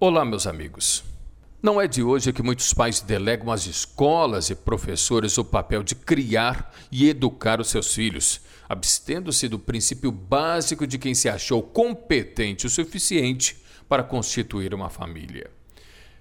Olá, meus amigos. Não é de hoje que muitos pais delegam às escolas e professores o papel de criar e educar os seus filhos, abstendo-se do princípio básico de quem se achou competente o suficiente para constituir uma família.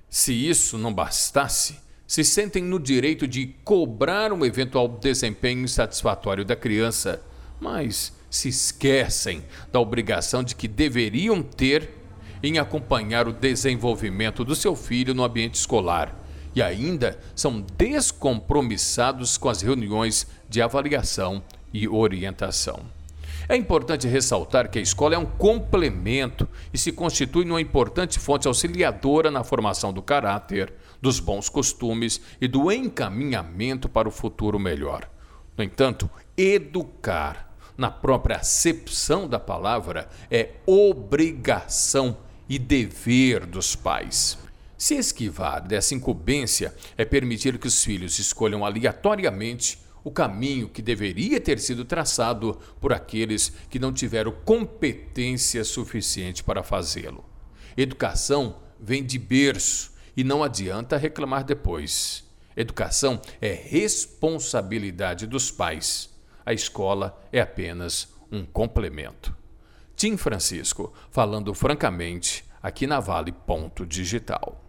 Se isso não bastasse, se sentem no direito de cobrar um eventual desempenho insatisfatório da criança, mas se esquecem da obrigação de que deveriam ter em acompanhar o desenvolvimento do seu filho no ambiente escolar e ainda são descompromissados com as reuniões de avaliação e orientação. É importante ressaltar que a escola é um complemento e se constitui numa importante fonte auxiliadora na formação do caráter, dos bons costumes e do encaminhamento para o futuro melhor. No entanto, educar, na própria acepção da palavra, é obrigação e dever dos pais. Se esquivar dessa incumbência é permitir que os filhos escolham aleatoriamente o caminho que deveria ter sido traçado por aqueles que não tiveram competência suficiente para fazê-lo. Educação vem de berço e não adianta reclamar depois. Educação é responsabilidade dos pais. A escola é apenas um complemento. Tim Francisco, falando francamente, aqui na Vale Ponto Digital.